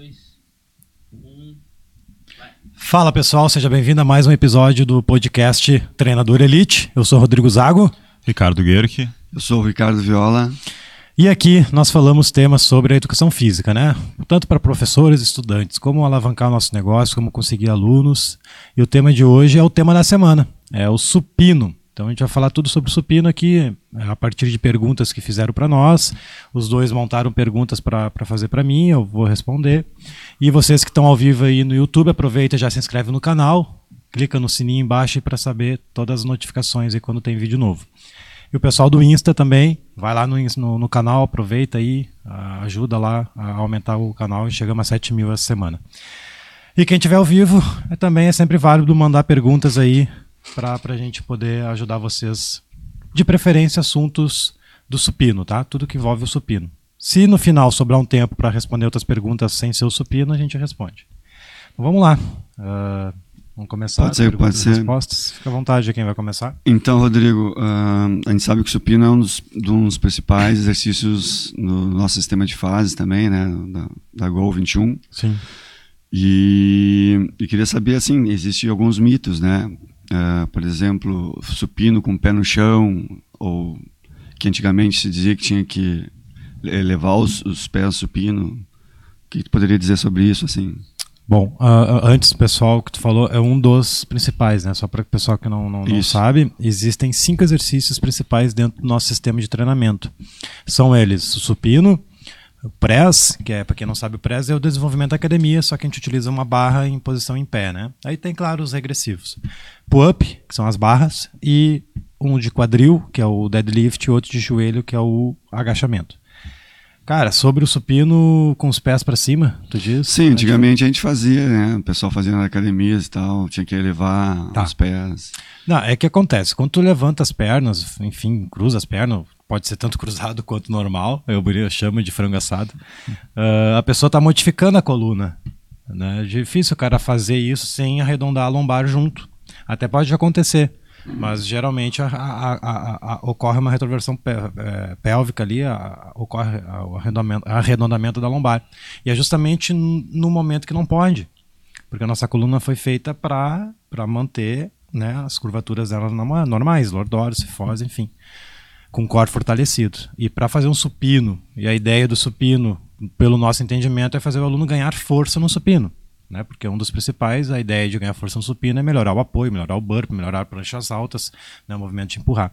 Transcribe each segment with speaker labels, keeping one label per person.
Speaker 1: dois, um.
Speaker 2: Fala pessoal, seja bem-vindo a mais um episódio do podcast Treinador Elite. Eu sou Rodrigo Zago
Speaker 3: Ricardo Guerque.
Speaker 4: Eu sou o Ricardo Viola.
Speaker 2: e aqui nós falamos temas sobre a educação física, né? Tanto para professores e estudantes, como alavancar o nosso negócio, como conseguir alunos. E o tema de hoje é o tema da semana, é o supino. Então a gente vai falar tudo sobre supino aqui, é, a partir de perguntas que fizeram para nós. Os dois montaram perguntas para fazer para mim, eu vou responder. E vocês que estão ao vivo aí no YouTube, aproveita e já se inscreve no canal, clica no sininho embaixo para saber todas as notificações aí quando tem vídeo novo. E o pessoal do Insta também, vai lá no, no, no canal, aproveita aí, ajuda lá a aumentar o canal e chegamos a 7 mil essa semana. E quem tiver ao vivo, é, também é sempre válido mandar perguntas aí para a gente poder ajudar vocês. De preferência, assuntos do supino, tá? Tudo que envolve o supino. Se no final sobrar um tempo para responder outras perguntas sem ser o supino, a gente responde. Então vamos lá. Ah, vamos começar.
Speaker 4: Pode ser, pode ser.
Speaker 2: Respostas. Fica à vontade, quem vai começar.
Speaker 4: Então, Rodrigo, ah, a gente sabe que o supino é um dos, um dos principais exercícios no nosso sistema de fases também, né? Da, da Gol 21.
Speaker 2: Sim.
Speaker 4: E, e queria saber, assim, existem alguns mitos, né? Ah, por exemplo, supino com o pé no chão, ou que antigamente se dizia que tinha que le- levar os, os pés supino. O que tu poderia dizer sobre isso, assim?
Speaker 2: Bom, ah, antes, pessoal, o que tu falou é um dos principais, né? Só para o pessoal que não, não, não sabe, existem cinco exercícios principais dentro do nosso sistema de treinamento. São eles o supino, o press, que é, para quem não sabe, o press é o desenvolvimento da academia, só que a gente utiliza uma barra em posição em pé, né? Aí tem, claro, os regressivos. Pull-up, que são as barras, e um de quadril, que é o deadlift, e outro de joelho, que é o agachamento. Cara, sobre o supino com os pés para cima, tu diz?
Speaker 4: Sim, antigamente a gente fazia, né? O pessoal fazia nas academias e tal, tinha que elevar
Speaker 2: Tá.
Speaker 4: os pés.
Speaker 2: Não, é que acontece. Quando tu levanta as pernas, enfim, cruza as pernas, pode ser tanto cruzado quanto normal, eu, eu chamo de frango assado, ah, a pessoa está modificando a coluna. Né? É difícil o cara fazer isso sem arredondar a lombar junto. Até pode acontecer, mas geralmente a- a- a- ocorre uma retroversão pé- eh, pélvica ali, ocorre o arredondamento, arredondamento da lombar. E é justamente no momento que não pode. Porque a nossa coluna foi feita para manter né, as curvaturas dela norma- normais, lordório, cifose, enfim, com o core fortalecido. E para fazer um supino, e a ideia do supino, pelo nosso entendimento, é fazer o aluno ganhar força no supino. Né? Porque um dos principais, a ideia de ganhar força no supino é melhorar o apoio, melhorar o burp, melhorar pranchas altas, né, o movimento de empurrar.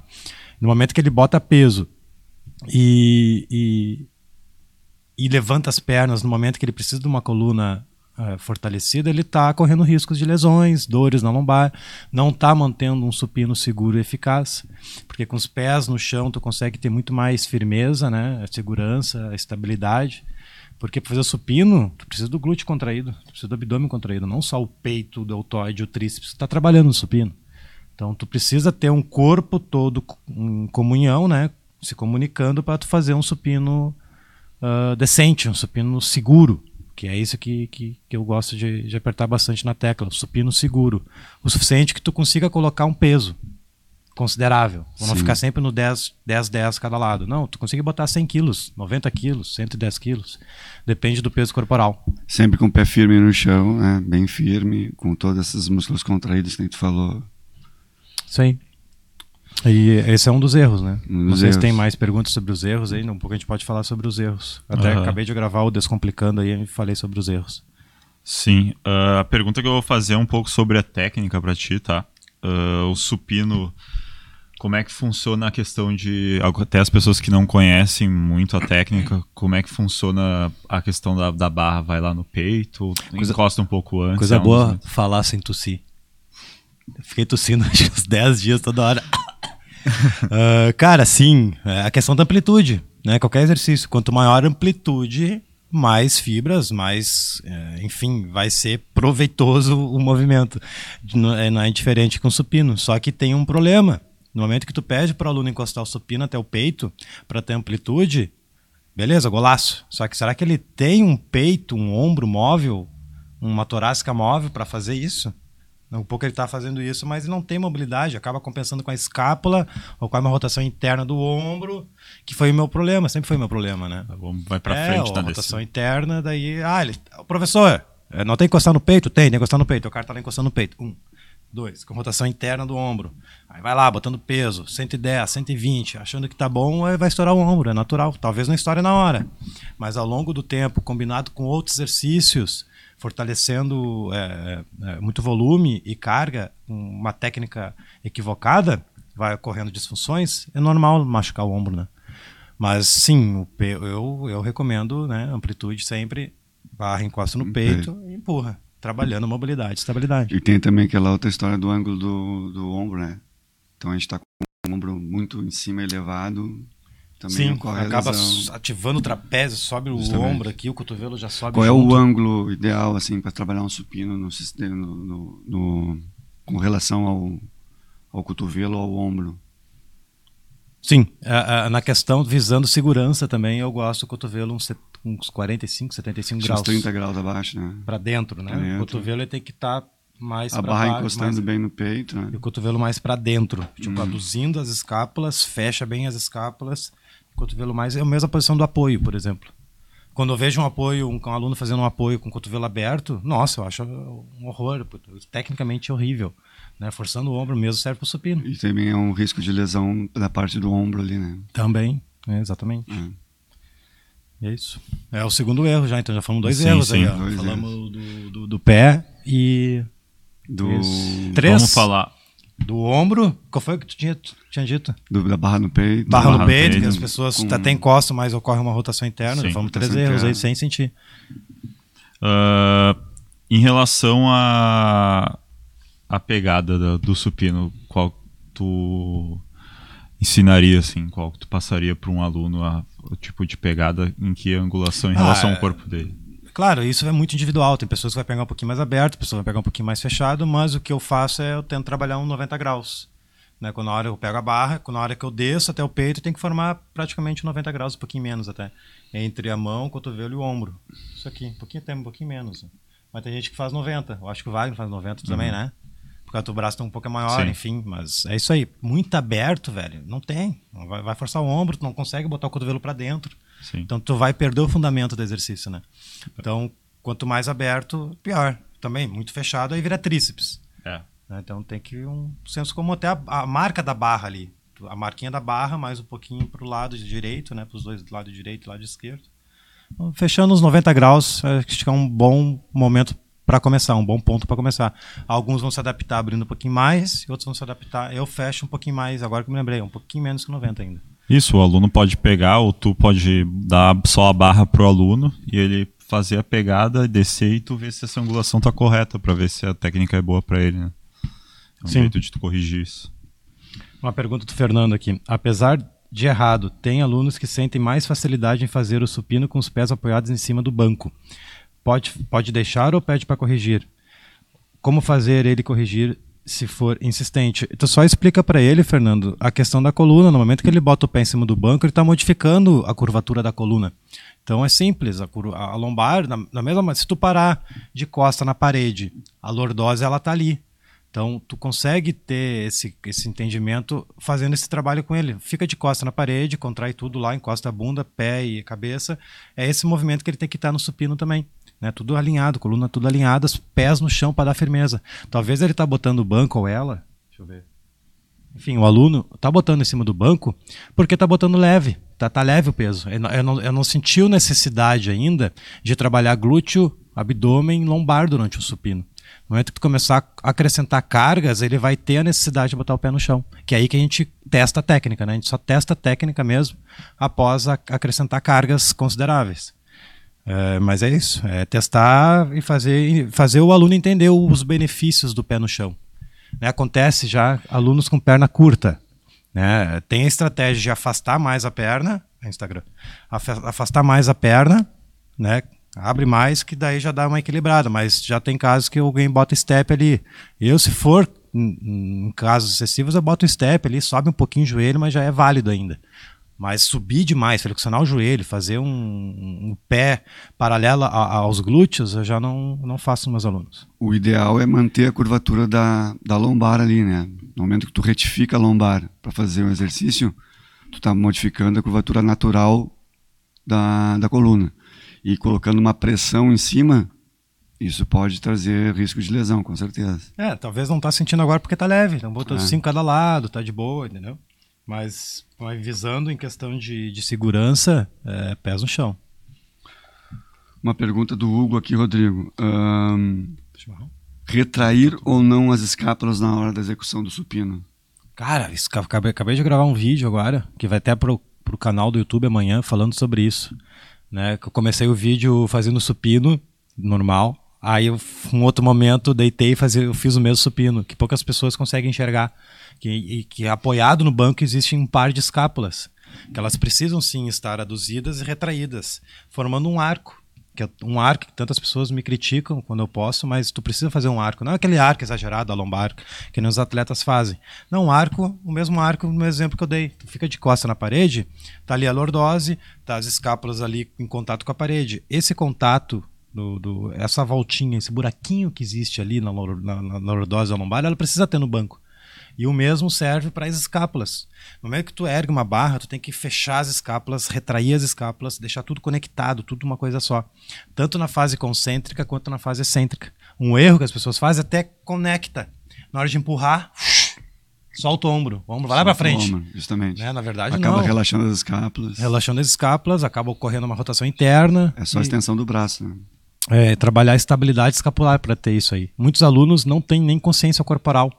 Speaker 2: No momento que ele bota peso e, e, e levanta as pernas no momento que ele precisa de uma coluna eh, fortalecida, ele está correndo riscos de lesões, dores na lombar, não está mantendo um supino seguro e eficaz, porque com os pés no chão tu consegue ter muito mais firmeza, né, segurança, estabilidade, porque para fazer supino, tu precisa do glúteo contraído, tu precisa do abdômen contraído, não só o peito, o deltoide, o tríceps, tu está trabalhando no supino. Então tu precisa ter um corpo todo em comunhão, né, se comunicando para tu fazer um supino ah, decente, um supino seguro, que é isso que, que, que eu gosto de, de apertar bastante na tecla, supino seguro, o suficiente que tu consiga colocar um peso considerável, Pra não
Speaker 4: Sim.
Speaker 2: ficar sempre no 10, 10, 10 cada lado. Não, tu consegue botar 100 quilos, 90 quilos, 110 quilos, depende do peso corporal.
Speaker 4: Sempre com o pé firme no chão, né? Bem firme, com todos esses músculos contraídos que gente falou.
Speaker 2: Isso aí. E esse é um dos erros, né?
Speaker 4: Um
Speaker 2: Não
Speaker 4: dos
Speaker 2: sei se
Speaker 4: erros.
Speaker 2: tem mais perguntas sobre os erros aí, um pouco a gente pode falar sobre os erros. Até
Speaker 3: Aham.
Speaker 2: acabei de gravar o Descomplicando aí e falei sobre os erros.
Speaker 3: Sim, ah, a pergunta que eu vou fazer é um pouco sobre a técnica para ti, tá? Ah, o supino, como é que funciona a questão de. Até as pessoas que não conhecem muito a técnica, como é que funciona a questão da, da barra? Vai lá no peito,
Speaker 2: Coisa-
Speaker 3: encosta um pouco antes.
Speaker 2: Coisa
Speaker 3: é um dos
Speaker 2: boa
Speaker 3: mitos.
Speaker 2: falar sem tossir. Fiquei tossindo uns 10 dias toda hora. Ah, cara, sim, é a questão da amplitude, né? Qualquer exercício, quanto maior a amplitude, mais fibras, mais, é, enfim, vai ser proveitoso o movimento. Não é, não é diferente com supino, só que tem um problema. No momento que tu pede para o aluno encostar o supino até o peito para ter amplitude, beleza, golaço. Só que será que ele tem um peito, um ombro móvel, uma torácica móvel para fazer isso? Um pouco ele está fazendo isso, mas não tem mobilidade, acaba compensando com a escápula ou com a rotação interna do ombro, que foi o meu problema, sempre foi o meu problema, né?
Speaker 3: Tá bom, vai pra
Speaker 2: é,
Speaker 3: frente
Speaker 2: a
Speaker 3: na
Speaker 2: rotação interna, daí, ah, ele, professor, é, não tem que encostar no peito? Tem, tem que encostar no peito. O cara tá lá encostando no peito. Um, dois, com rotação interna do ombro. Aí vai lá, botando peso, 110, 120, achando que tá bom, vai estourar o ombro, é natural. Talvez não estoure na hora. Mas ao longo do tempo, combinado com outros exercícios, fortalecendo é, é, muito volume e carga, uma técnica equivocada, vai ocorrendo disfunções, é normal machucar o ombro, né? Mas sim, eu, eu recomendo né, amplitude sempre, barra encosta no peito e empurra, trabalhando mobilidade, estabilidade.
Speaker 4: E tem também aquela outra história do ângulo do, do ombro, né? Então a gente está com o ombro muito em cima elevado, também
Speaker 2: Sim, acaba ativando o trapézio, sobe Justamente. o ombro aqui, o cotovelo já sobe
Speaker 4: Qual
Speaker 2: junto.
Speaker 4: é o ângulo ideal assim para trabalhar um supino no, no, no, com relação ao, ao cotovelo ou ao ombro?
Speaker 2: Sim, na questão visando segurança também, eu gosto do cotovelo uns, uns 45, 75 graus. Uns
Speaker 4: 30 graus abaixo, né?
Speaker 2: Para dentro, né? Dentro. O cotovelo tem que estar tá mais
Speaker 4: a barra baixo, encostando mais, bem no peito, né?
Speaker 2: E o cotovelo mais para dentro, tipo, hum. aduzindo as escápulas, fecha bem as escápulas cotovelo mais é a mesma posição do apoio, por exemplo. Quando eu vejo um apoio, um, um aluno fazendo um apoio com o cotovelo aberto, nossa, eu acho um horror, tecnicamente horrível. Né? Forçando o ombro mesmo serve para o supino.
Speaker 4: E também é um risco de lesão da parte do ombro ali, né?
Speaker 2: Também, é, exatamente. É. É isso. É o segundo erro já, então já falamos dois sim, erros sim, aí. Dois falamos do, do, do, pé e.
Speaker 3: Do. Três. Vamos falar
Speaker 2: do ombro. Qual foi o que tu tinha, tu tinha dito?
Speaker 4: Do, da barra no peito.
Speaker 2: Barra, barra no peito, peito, que as pessoas com... até encostam, mas ocorre uma rotação interna. Sim, Vamos três erros aí sem sentir.
Speaker 3: Uh, em relação a a pegada do, do supino, qual tu ensinaria assim, qual tu passaria para um aluno a, tipo de pegada em que angulação em relação ah, ao corpo dele?
Speaker 2: Claro, isso é muito individual. Tem pessoas que vai pegar um pouquinho mais aberto, pessoas que vai pegar um pouquinho mais fechado, mas o que eu faço é eu tento trabalhar um 90 graus. Né? Quando na hora eu pego a barra, quando na hora que eu desço até o peito, tem que formar praticamente 90 graus, um pouquinho menos até. Entre a mão, o cotovelo e o ombro. Isso aqui, um pouquinho até um pouquinho menos. Mas tem gente que faz 90. Eu acho que o Wagner faz 90 uhum. também, Porque o braço tá um pouco maior, Sim. enfim. Mas é isso aí. Muito aberto, velho. Não tem. Vai, vai forçar o ombro, tu não consegue botar o cotovelo para dentro. Sim. Então tu vai perder o fundamento do exercício, né? Então, quanto mais aberto, pior. Também, muito fechado, aí vira tríceps. É. Né? Então tem que um senso comum, até a, a, marca da barra ali. A marquinha da barra, mais um pouquinho para o lado direito, né? Para os dois, lado direito e lado esquerdo. Então, fechando os 90 graus, acho que é um bom momento para começar, um bom ponto para começar. Alguns vão se adaptar abrindo um pouquinho mais, outros vão se adaptar. Eu fecho um pouquinho mais, agora que me lembrei, um pouquinho menos que 90 ainda.
Speaker 3: Isso, o aluno pode pegar, ou tu pode dar só a barra pro aluno e ele fazer a pegada, descer e tu ver se essa angulação tá correta, para ver se a técnica é boa para ele, né? É um Sim. jeito de tu corrigir isso.
Speaker 2: Uma pergunta do Fernando aqui. Apesar de errado, tem alunos que sentem mais facilidade em fazer o supino com os pés apoiados em cima do banco. Pode, pode deixar ou pede para corrigir? Como fazer ele corrigir se for insistente. Então só explica para ele, Fernando, a questão da coluna. No momento que ele bota o pé em cima do banco, ele está modificando a curvatura da coluna. Então é simples, a, a lombar, na, na, mesma, se tu parar de costa na parede, a lordose ela tá ali. Então tu consegue ter esse, esse entendimento fazendo esse trabalho com ele. Fica de costa na parede, contrai tudo lá, encosta a bunda, pé e cabeça. É esse movimento que ele tem que estar no supino também né? Tudo alinhado, coluna tudo alinhadas, pés no chão para dar firmeza. Talvez ele tá botando o banco ou ela, deixa eu ver. Enfim, o aluno tá botando em cima do banco porque tá botando leve, tá, tá leve o peso. Eu não, eu não sentiu necessidade ainda de trabalhar glúteo, abdômen, lombar durante o supino. No momento que tu começar a acrescentar cargas, ele vai ter a necessidade de botar o pé no chão. Que é aí que a gente testa a técnica, né? A gente só testa a técnica mesmo após acrescentar cargas consideráveis. É, mas é isso, é testar e fazer, fazer o aluno entender os benefícios do pé no chão. Né, acontece já alunos com perna curta. Né, tem a estratégia de afastar mais a perna, Instagram, afastar mais a perna, né, abre mais, que daí já dá uma equilibrada, mas já tem casos que alguém bota step ali. Eu, se for em casos excessivos, eu boto step ali, sobe um pouquinho o joelho, mas já é válido ainda. Mas subir demais, flexionar o joelho, fazer um, um pé paralelo a, aos glúteos, eu já não, não faço meus alunos.
Speaker 4: O ideal é manter a curvatura da, da lombar ali, né? No momento que tu retifica a lombar para fazer um exercício, tu está modificando a curvatura natural da, da coluna. E colocando uma pressão em cima, Isso pode trazer risco de lesão, com certeza.
Speaker 2: É, talvez não tá sentindo agora porque tá leve, então botou
Speaker 4: É.
Speaker 2: cinco cada lado, tá de boa, entendeu? Mas, mas visando em questão de, de segurança, é, pés no chão.
Speaker 4: Uma pergunta do Hugo aqui, Rodrigo.
Speaker 2: Chimarrão?
Speaker 4: retrair ou não as escápulas na hora da execução do supino?
Speaker 2: Cara, isso, acabei, acabei de gravar um vídeo agora, que vai até pro, pro canal do YouTube amanhã, falando sobre isso. Né? Eu comecei o vídeo fazendo supino, normal. Aí, eu, um outro momento, deitei e fazia, eu fiz o mesmo supino, que poucas pessoas conseguem enxergar. Que, e, que apoiado no banco existe um par de escápulas, que elas precisam sim estar aduzidas e retraídas, formando um arco. Que é um arco que tantas pessoas me criticam quando eu posto, mas tu precisa fazer um arco. Não é aquele arco exagerado, a lombar, que nem os atletas fazem. Não, um arco, o mesmo arco no exemplo que eu dei. Tu fica de costa na parede, tá ali a lordose, tá as escápulas ali em contato com a parede. Esse contato, do, do- essa voltinha, esse buraquinho que existe ali na, na, na lordose da lombar, ela precisa ter no banco. E o mesmo serve para as escápulas. No momento que tu ergue uma barra, tu tem que fechar as escápulas, retrair as escápulas, deixar tudo conectado, tudo uma coisa só. Tanto na fase concêntrica quanto na fase excêntrica. Um erro que as pessoas fazem é até conecta. Na hora de empurrar, solta o ombro. O ombro vai lá para frente.
Speaker 4: Ombro, justamente.
Speaker 2: Né? Na verdade,
Speaker 4: Acaba
Speaker 2: não.
Speaker 4: relaxando as escápulas.
Speaker 2: Relaxando as escápulas, acaba ocorrendo uma rotação interna.
Speaker 4: É só a
Speaker 2: e-
Speaker 4: extensão do braço. Né?
Speaker 2: é, trabalhar a estabilidade escapular para ter isso aí. Muitos alunos não têm nem consciência corporal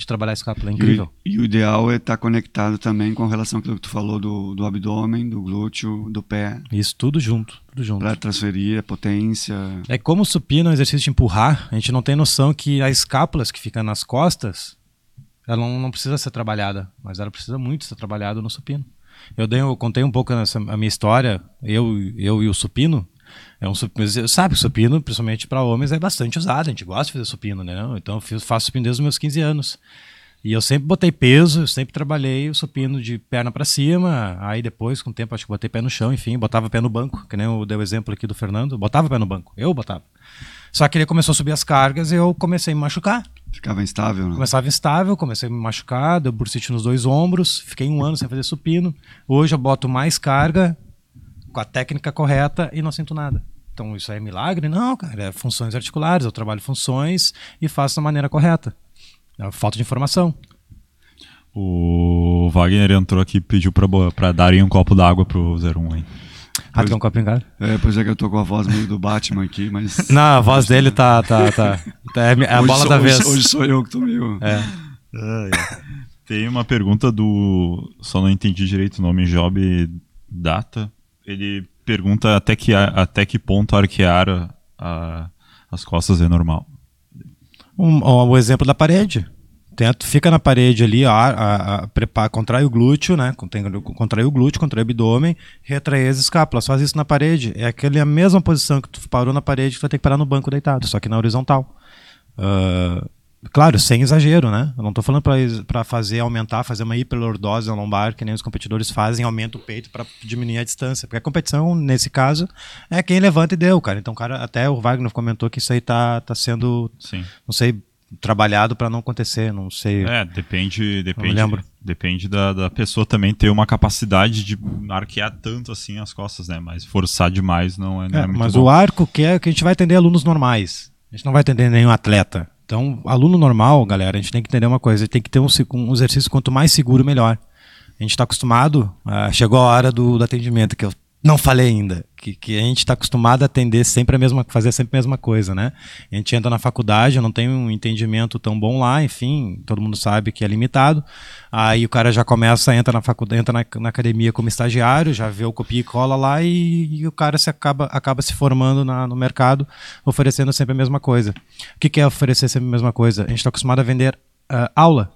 Speaker 2: de trabalhar a escápula, é
Speaker 4: E,
Speaker 2: incrível.
Speaker 4: o- e o ideal é estar conectado também com relação àquilo que tu falou do, do abdômen, do glúteo, do pé,
Speaker 2: Isso tudo junto, tudo junto.
Speaker 4: para transferir a potência.
Speaker 2: É como o supino é um exercício de empurrar, a gente não tem noção que a escápulas que fica nas costas, ela não, não precisa ser trabalhada, mas ela precisa muito ser trabalhada no supino. Eu, dei, eu contei um pouco nessa, a minha história, eu, eu e o supino. É um supino, sabe, o supino, principalmente para homens, é bastante usado. A gente gosta de fazer supino, né? Então eu fiz- faço supino desde os meus 15 anos. E eu sempre botei peso, eu sempre trabalhei o supino de perna para cima. Aí depois, com o tempo, acho que botei pé no chão, enfim, botava pé no banco, que nem eu dei o exemplo aqui do Fernando. Botava pé no banco, eu botava. Só que ele começou a subir as cargas e eu comecei a me machucar.
Speaker 4: Ficava instável, né?
Speaker 2: Começava instável, comecei a me machucar, deu bursite nos dois ombros, fiquei um ano sem fazer supino. Hoje eu boto mais carga, com a técnica correta e não sinto nada. Então isso aí é milagre? Não, cara, é funções articulares, eu trabalho funções e faço da maneira correta. É falta de informação.
Speaker 3: O Wagner entrou aqui e pediu pra darem um copo d'água pro 01 aí.
Speaker 2: Ah, quer um copo em casa?
Speaker 4: É, pois é que eu tô com a voz meio do Batman aqui, mas.
Speaker 2: Não, a voz dele tá. tá, tá, tá- é a
Speaker 4: Hoje
Speaker 2: bola
Speaker 4: sou-
Speaker 2: da
Speaker 4: hoje-
Speaker 2: vez.
Speaker 4: Hoje sou eu que tô meio.
Speaker 2: É.
Speaker 3: Tem uma pergunta do. Só não entendi direito o nome, Job Data. Ele pergunta até que, até que ponto arquear a- a- as costas é normal.
Speaker 2: Um, ó, o exemplo da parede. Tenta, fica na parede ali, a, a, a, prepara, contrai o glúteo, né? Contém- Contrai o glúteo, contrai o abdômen, retrai as escápulas. Faz isso na parede. É aquele, a mesma posição que tu parou na parede, tu vai ter que parar no banco deitado, só que na horizontal. Ah, claro, sem exagero, né? Eu não estou falando para fazer aumentar, fazer uma hiperlordose na lombar, que nem os competidores fazem, aumenta o peito para diminuir a distância. Porque a competição, nesse caso, é quem levanta e deu, cara. Então, cara, até o Wagner comentou que isso aí tá, tá sendo
Speaker 3: Sim.
Speaker 2: não sei, trabalhado para não acontecer, não sei.
Speaker 3: É, depende, depende,
Speaker 2: lembro.
Speaker 3: depende da, da pessoa também ter uma capacidade de arquear tanto assim as costas, né? Mas forçar demais não é, não é,
Speaker 2: É,
Speaker 3: muito
Speaker 2: mas
Speaker 3: bom.
Speaker 2: o arco que é que a gente vai atender alunos normais. A gente não vai atender nenhum atleta. Então, aluno normal, galera, a gente tem que entender uma coisa, tem que ter um, um exercício quanto mais seguro, melhor. A gente está acostumado, ah, chegou a hora do, do atendimento, que eu não falei ainda, que, que a gente está acostumado a atender sempre a mesma, fazer sempre a mesma coisa, né? A gente entra na faculdade, não tenho um entendimento tão bom lá, enfim, todo mundo sabe que é limitado. Aí o cara já começa, entra na faculdade, entra na, na academia como estagiário, já vê o copia e cola lá e, e o cara se acaba, acaba se formando na- no mercado, oferecendo sempre a mesma coisa. O que, que é oferecer sempre a mesma coisa? A gente está acostumado a vender ah, aula.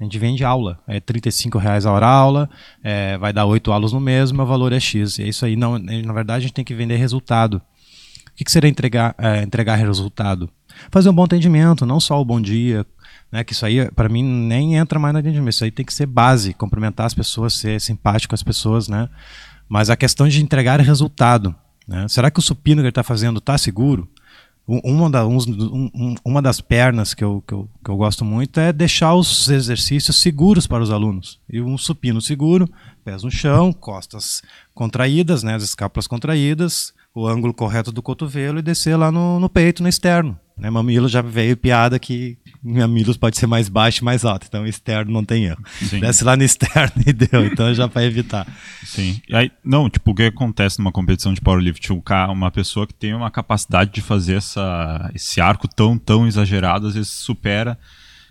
Speaker 2: A gente vende aula, é 35 reais a hora aula, é, vai dar oito aulas no mês, meu valor é X. É isso aí. Não, na verdade, a gente tem que vender resultado. O que, que seria entregar, é, entregar resultado? Fazer um bom atendimento, não só o bom dia, né? Que isso aí, para mim, nem entra mais no atendimento. Isso aí tem que ser base, cumprimentar as pessoas, ser simpático com as pessoas, né? Mas a questão de entregar resultado. Né? Será que o supino que ele está fazendo está seguro? Um- Uma, da- um- uma das pernas que eu, que, eu, que eu gosto muito é deixar os exercícios seguros para os alunos. E um supino seguro, pés no chão, costas contraídas, né, as escápulas contraídas, o ângulo correto do cotovelo e descer lá no, no peito, no externo. Né? Mamilo já veio piada que mamilos pode ser mais baixo e mais alto, então externo não tem erro.
Speaker 3: Sim.
Speaker 2: Desce lá no externo e deu, então já para evitar.
Speaker 3: Sim. E aí, não, tipo, o que acontece numa competição de powerlift? Um ca- Uma pessoa que tem uma capacidade de fazer essa, esse arco tão, tão exagerado, às vezes supera,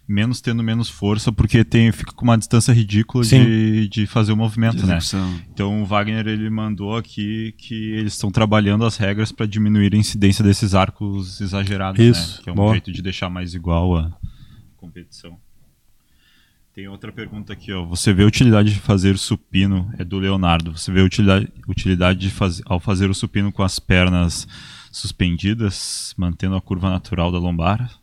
Speaker 3: menos tendo menos força, porque tem, fica com uma distância ridícula
Speaker 2: Sim.
Speaker 3: de, de fazer o movimento,
Speaker 4: De
Speaker 3: né?
Speaker 4: execução.
Speaker 3: Então o Wagner ele mandou aqui que eles estão trabalhando as regras para diminuir a incidência desses arcos exagerados,
Speaker 2: Isso,
Speaker 3: né? Que é um
Speaker 2: boa.
Speaker 3: jeito de deixar mais igual a competição. Tem outra pergunta aqui, ó. Você vê a utilidade de fazer supino? É do Leonardo. Você vê a utilidade, utilidade de fazer, ao fazer o supino com as pernas suspendidas, mantendo a curva natural da lombar?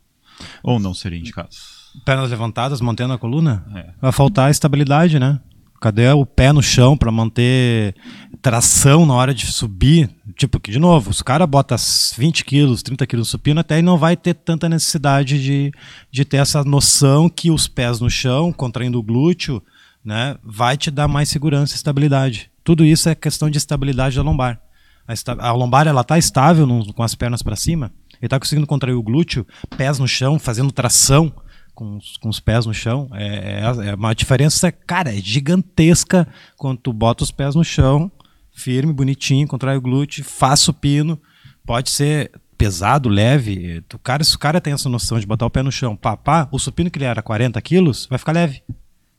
Speaker 3: Ou não seria indicado?
Speaker 2: Pernas levantadas, mantendo a coluna?
Speaker 3: É.
Speaker 2: Vai faltar estabilidade, né? Cadê o pé no chão para manter tração na hora de subir? Tipo, que de novo, os caras botam 20 quilos, 30 quilos no supino, até aí não vai ter tanta necessidade de, de ter essa noção que os pés no chão, contraindo o glúteo, né, vai te dar mais segurança e estabilidade. Tudo isso é questão de estabilidade da lombar. A, esta- a lombar ela tá estável no- com as pernas para cima, ele tá conseguindo contrair o glúteo, pés no chão, fazendo tração com os, com os pés no chão. É, é- é uma diferença, cara, é gigantesca quando tu bota os pés no chão, firme, bonitinho, contrai o glúteo, faz supino, pode ser pesado, leve. O cara, se o cara tem essa noção de botar o pé no chão, pá, pá, o supino que ele era 40 quilos, vai ficar leve.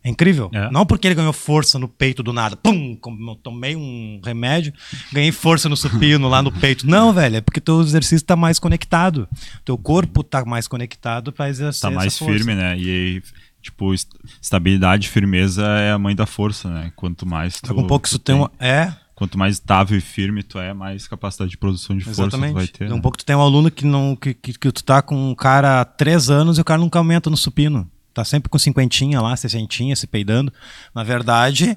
Speaker 2: É incrível.
Speaker 3: É.
Speaker 2: Não porque ele ganhou força no peito do nada. Pum! tomei um remédio, ganhei força no supino lá no peito. Não, velho, é porque teu exercício está mais conectado. Teu corpo está mais conectado para exercer
Speaker 3: Tá mais firme, né? E tipo, est- estabilidade e firmeza é a mãe da força, né? Quanto mais tu,
Speaker 2: Daqui um pouco isso tem. É,
Speaker 3: Quanto mais estável e firme tu é, mais capacidade de produção de força tu vai ter.
Speaker 2: Daqui um
Speaker 3: né?
Speaker 2: pouco tu tem um aluno que, não, que, que, que tu tá com um cara há três anos e o cara nunca aumenta no supino. Tá sempre com cinquentinha lá, sessentinha, se peidando. Na verdade,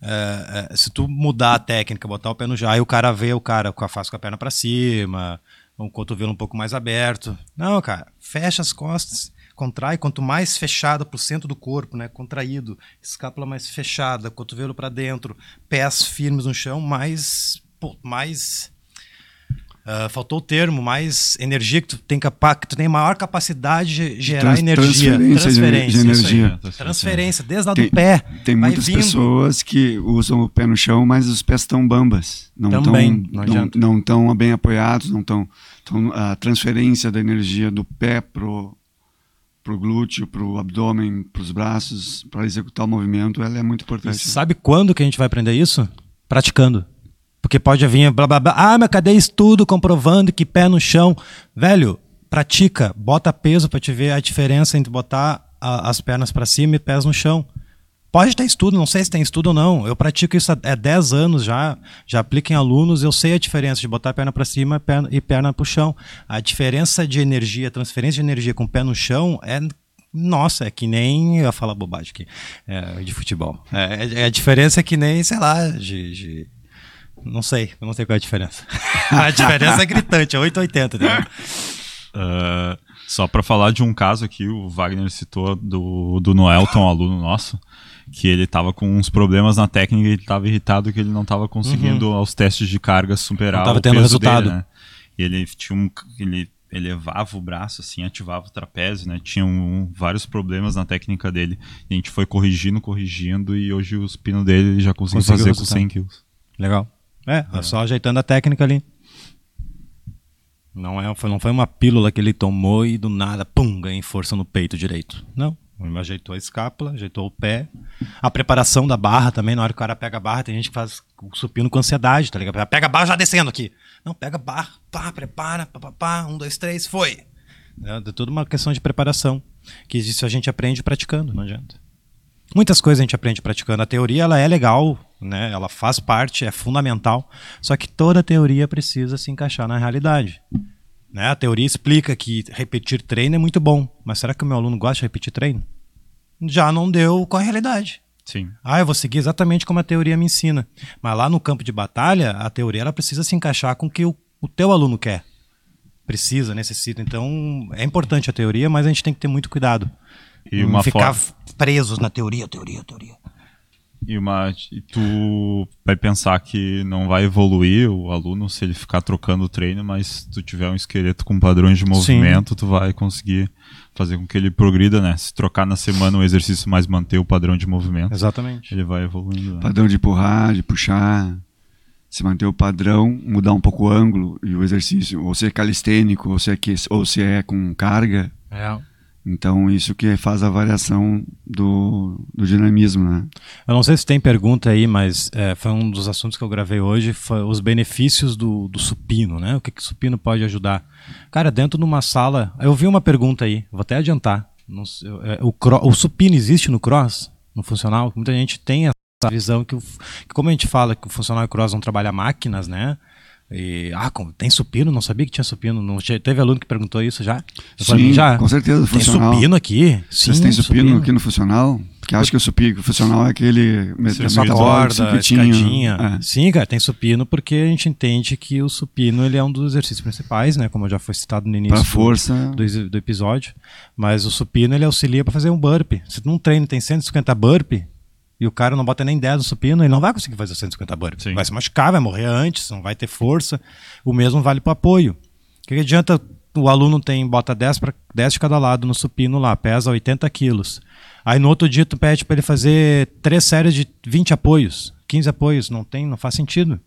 Speaker 2: é, é, se tu mudar a técnica, botar o pé no já, aí o cara vê o cara com a face com a perna para cima, o cotovelo um pouco mais aberto. Não, cara, fecha as costas, contrai. Quanto mais fechada pro centro do corpo, né, contraído, escápula mais fechada, cotovelo para dentro, pés firmes no chão, mais, pô, mais ah, faltou o termo, mais energia que tu tem capa que tu tem maior capacidade de gerar
Speaker 4: Trans-
Speaker 2: energia,
Speaker 4: transferência de- de
Speaker 2: isso aí.
Speaker 4: energia.
Speaker 2: transferência desde lá
Speaker 4: Tem-
Speaker 2: do pé,
Speaker 4: Tem muitas
Speaker 2: vindo.
Speaker 4: pessoas que usam o pé no chão, mas os pés estão bambas. Não
Speaker 2: Também,
Speaker 4: estão
Speaker 2: não
Speaker 4: não,
Speaker 2: adianta.
Speaker 4: não tão bem apoiados, não estão. Então, a transferência da energia do pé pro pro glúteo, pro abdômen, pros braços, para executar o movimento, ela é muito
Speaker 2: E
Speaker 4: importante.
Speaker 2: sabe quando que a gente vai aprender isso? Praticando. Porque pode vir blá blá blá. Ah, mas cadê estudo comprovando que pé no chão? Velho, pratica, bota peso para te ver a diferença entre botar a- as pernas para cima e pés no chão. Pode ter estudo, não sei se tem estudo ou não. Eu pratico isso há há 10 anos já, já aplico em alunos, eu sei a diferença de botar a perna para cima e perna, e perna para o chão. A diferença de energia, transferência de energia com o pé no chão é nossa, é que nem. Eu ia falar bobagem aqui. É, de futebol. É, é- a diferença é que nem, sei lá, de. de- não sei, eu não sei qual é a diferença. a diferença é gritante, é 880, entendeu?
Speaker 3: Ah, só pra falar de um caso aqui, o Wagner citou do, do Noelton, um aluno nosso, que ele tava com uns problemas na técnica e ele tava irritado que ele não tava conseguindo aos testes de carga superar
Speaker 2: Não tava
Speaker 3: o
Speaker 2: tendo resultado.
Speaker 3: dele, né? Ele tinha um ele elevava o braço assim, ativava o trapézio, né? Tinha um- vários problemas na técnica dele. E a gente foi corrigindo, corrigindo e hoje o supino dele ele já conseguiu
Speaker 2: Conseguiu
Speaker 3: fazer com
Speaker 2: resultado.
Speaker 3: 100 quilos.
Speaker 2: Legal. É, é só ajeitando a técnica ali. Não, é, foi, não foi uma pílula que ele tomou e do nada, pum, ganhei força no peito direito. Não. Ele ajeitou a escápula, ajeitou o pé. A preparação da barra também, na hora que o cara pega a barra, tem gente que faz o supino com ansiedade, tá ligado? Pega a barra já descendo aqui. Não, pega a barra, pá, prepara, pá, pá, pá, um, dois, três, foi. É, é tudo uma questão de preparação. Que isso a gente aprende praticando, não adianta. Muitas coisas a gente aprende praticando. A teoria ela é legal, né? Ela faz parte, é fundamental. Só que toda teoria precisa se encaixar na realidade. Né? A teoria explica que repetir treino é muito bom, mas será que o meu aluno gosta de repetir treino? Já não deu com a realidade.
Speaker 3: Sim.
Speaker 2: Ah, eu vou seguir exatamente como a teoria me ensina. Mas lá no campo de batalha, a teoria ela precisa se encaixar com o que o, o teu aluno quer. Precisa, necessita. Então, é importante a teoria, mas a gente tem que ter muito cuidado.
Speaker 3: E
Speaker 2: não
Speaker 3: uma
Speaker 2: ficar
Speaker 3: forma
Speaker 2: presos na teoria, teoria, teoria.
Speaker 3: E, uma, e tu vai pensar que não vai evoluir o aluno se ele ficar trocando o treino, mas se tu tiver um esqueleto com padrões de movimento, Sim. tu vai conseguir fazer com que ele progrida, né? Se trocar na semana um exercício, mas manter o padrão de movimento.
Speaker 2: Exatamente.
Speaker 3: Ele vai evoluindo. Né?
Speaker 4: Padrão de empurrar, de puxar. Se manter o padrão, mudar um pouco o ângulo e o exercício, ou se é calistênico, ou se é, que, ou se é com carga.
Speaker 2: É.
Speaker 4: Então, isso que faz a variação do, do dinamismo, né?
Speaker 2: Eu não sei se tem pergunta aí, mas é, foi um dos assuntos que eu gravei hoje, foi os benefícios do, do supino, né? O que, que supino pode ajudar? Cara, dentro de uma sala, eu vi uma pergunta aí, vou até adiantar. Sei, é, o, o supino existe no cross, no funcional? Muita gente tem essa visão que, que como a gente fala que o funcional e cross não trabalha máquinas, né? E, ah, tem supino? Não sabia que tinha supino. Não, teve aluno que perguntou isso já?
Speaker 4: Eu Sim, já. com certeza.
Speaker 2: Tem supino aqui?
Speaker 4: Sim, Vocês têm supino, supino, aqui no funcional? Porque acho que o supino funcional é aquele
Speaker 2: corda, escadinha. É. Sim, cara, tem supino porque a gente entende que o supino ele é um dos exercícios principais, né? Como já foi citado no início
Speaker 4: força.
Speaker 2: Do, do, episódio. Mas o supino ele auxilia para fazer um burpee. Se num treino tem 150 burpee, e o cara não bota nem 10 no supino, ele não vai conseguir fazer 150 burpees. Sim. Vai se machucar, vai morrer antes, não vai ter força. O mesmo vale para o apoio. O que, que, adianta o aluno tem bota 10, pra, 10 de cada lado no supino lá, pesa 80 quilos. Aí no outro dia tu pede para ele fazer três séries de 20 apoios, 15 apoios, não tem, não faz sentido.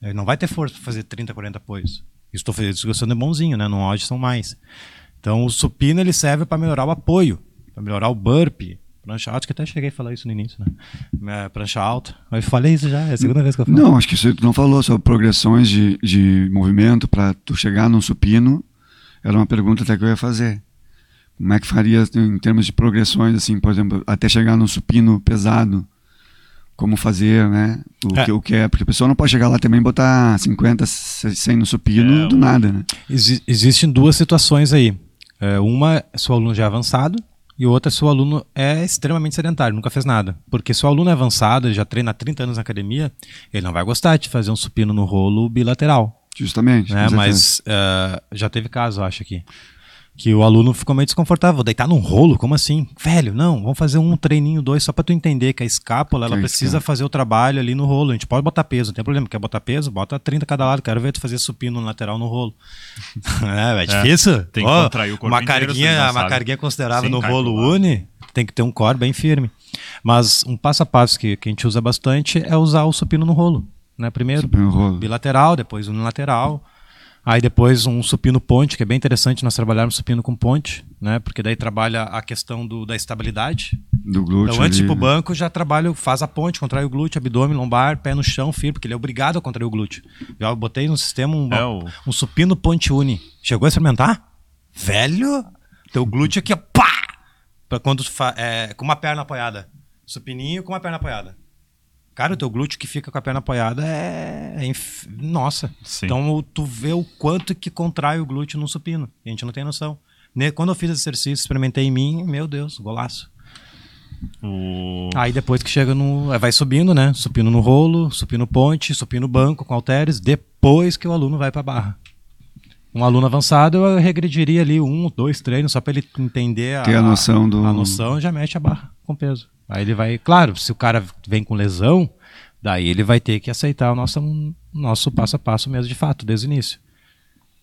Speaker 2: Ele não vai ter força para fazer 30, 40 apoios. Estou fazendo discussão de bonzinho, né? No ódio são mais. Então o supino ele serve para melhorar o apoio, para melhorar o burpee, Prancha alta, que até cheguei a falar isso no início, né? É, prancha alta. Eu falei isso já, é a segunda vez que eu falo.
Speaker 4: Não, acho que você não falou sobre progressões de, de movimento para tu chegar num supino. Era uma pergunta até que eu ia fazer. Como é que faria em termos de progressões, assim, por exemplo, até chegar num supino pesado? Como fazer, né? O, é. Que, o que é. Porque a pessoa não pode chegar lá também e botar 50, 100 no supino é, do nada, né?
Speaker 2: Ex existem duas situações aí. É, uma, se o aluno já é avançado, e outra, se o aluno é extremamente sedentário, nunca fez nada. Porque se o aluno é avançado, ele já treina há 30 anos na academia, ele não vai gostar de fazer um supino no rolo bilateral.
Speaker 4: Justamente.
Speaker 2: Né? Mas uh, já teve caso, acho aqui que o aluno ficou meio desconfortável. Deitar num rolo? Como assim? Velho, não, vamos fazer um treininho, dois, só para tu entender que a escápula, ela precisa fazer o trabalho ali no rolo. A gente pode botar peso, não tem problema. Quer botar peso? Bota 30 cada lado. Quero ver tu fazer supino no lateral no rolo. é, é difícil. É,
Speaker 3: tem que oh, contrair o corpo
Speaker 2: uma carguinha, uma carguinha considerável no rolo uni, tem que ter um core bem firme. Mas um passo a passo que, que a gente usa bastante é usar o supino no rolo. Né? Primeiro
Speaker 4: rolo.
Speaker 2: bilateral, depois unilateral. Aí depois um supino ponte, que é bem interessante nós trabalharmos supino com ponte, né? Porque daí trabalha a questão do, da estabilidade.
Speaker 4: Do glúteo.
Speaker 2: Então antes de ir pro banco já trabalho, faz a ponte, contrai o glúteo, abdômen, lombar, pé no chão, firme, porque ele é obrigado a contrair o glúteo. Já botei no sistema um, é o... um supino ponte uni. Chegou a experimentar? Velho, teu glúteo aqui, pá! Pra quando é, com uma perna apoiada. Supininho com uma perna apoiada. Cara, o teu glúteo que fica com a perna apoiada é. é inf... Nossa. Sim. Então tu vê o quanto que contrai o glúteo no supino. a gente não tem noção. Quando eu fiz esse exercício, experimentei em mim, meu Deus, golaço. O... Aí depois que chega no. Vai subindo, né? Supino no rolo, supino ponte, supino banco com halteres, depois que o aluno vai para barra. Um aluno avançado, eu regrediria ali um, dois treinos, só para ele entender
Speaker 4: a, Ter a noção do.
Speaker 2: A noção já mete a barra com peso. Aí ele vai, claro, se o cara vem com lesão, daí ele vai ter que aceitar o nosso, nosso passo a passo mesmo de fato, desde o início.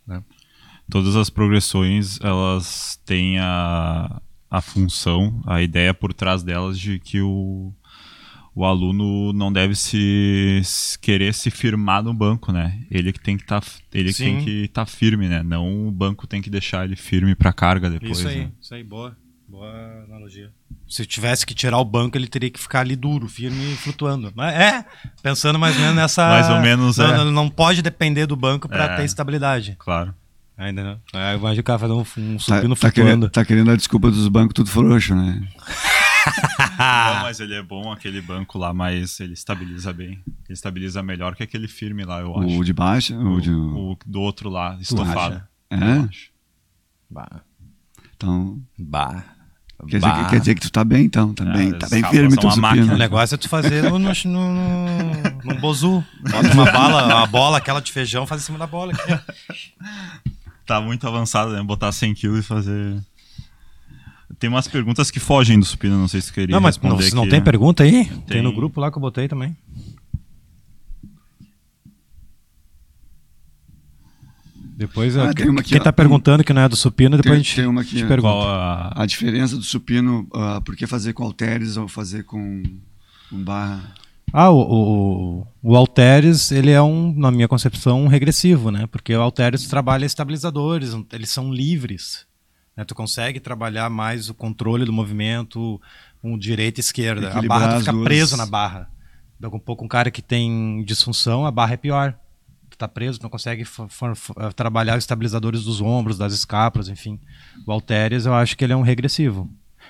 Speaker 2: Né?
Speaker 3: Todas as progressões, elas têm a, a função, a ideia por trás delas de que o, o aluno não deve se, se querer se firmar no banco, né? Ele que tem que tá, ele Sim. tem que estar tá firme, né? Não o banco tem que deixar ele firme para carga depois.
Speaker 2: Isso aí,
Speaker 3: né?
Speaker 2: isso aí, boa, boa analogia se tivesse que tirar o banco, ele teria que ficar ali duro, firme e flutuando. Mas é, pensando mais ou menos nessa.
Speaker 3: mais ou menos,
Speaker 2: não,
Speaker 3: é.
Speaker 2: não, não pode depender do banco para é, ter estabilidade.
Speaker 3: Claro.
Speaker 2: Ainda não. É, imagina o cara fazer um, um supino tá, tá
Speaker 4: querendo, tá querendo a desculpa dos bancos tudo frouxo, né?
Speaker 3: não, mas ele é bom, aquele banco lá, mas ele estabiliza bem. Ele estabiliza melhor que aquele firme lá, eu acho.
Speaker 4: O de baixo? O,
Speaker 3: o,
Speaker 4: de...
Speaker 3: o do outro lá, estofado.
Speaker 4: É?
Speaker 2: Bah.
Speaker 4: Então.
Speaker 2: Bah.
Speaker 4: Quer dizer, quer dizer, que tu tá bem, então. Tá bem, tá bem firme teu supino.
Speaker 2: O negócio é tu fazer no, no, no, no bozu. Bota uma bala, uma bola, aquela de feijão, faz em cima da bola. Aqui.
Speaker 3: Tá muito avançado, né? Botar 100 kg e fazer... tem umas perguntas que fogem do supino, não sei se queria
Speaker 2: Não, mas não,
Speaker 3: responder
Speaker 2: não
Speaker 3: aqui.
Speaker 2: tem pergunta aí? Tem.
Speaker 3: Tem.
Speaker 2: no grupo lá que eu botei também. Depois,
Speaker 4: Ah, tem uma aqui,
Speaker 2: quem
Speaker 4: ó.
Speaker 2: tá perguntando que não é do supino, depois
Speaker 4: Tem-
Speaker 2: a gente,
Speaker 4: tem uma aqui,
Speaker 2: te
Speaker 4: ó.
Speaker 2: pergunta.
Speaker 3: Qual a...
Speaker 4: A diferença do supino, ah, por que fazer com halteres ou fazer com, com barra?
Speaker 2: Ah, o, o, o Alteres, ele é um, na minha concepção, um regressivo, né? Porque o Alteres trabalha estabilizadores, eles são livres. Né? Tu consegue trabalhar mais o controle do movimento, um direita e esquerda. A barra fica
Speaker 4: duas.
Speaker 2: preso na barra. Daqui um pouco um cara que tem disfunção, a barra é pior. Tu tá preso, não consegue eh, trabalhar os estabilizadores dos ombros, das escápulas, enfim. O Alteres, eu acho que ele é um regressivo.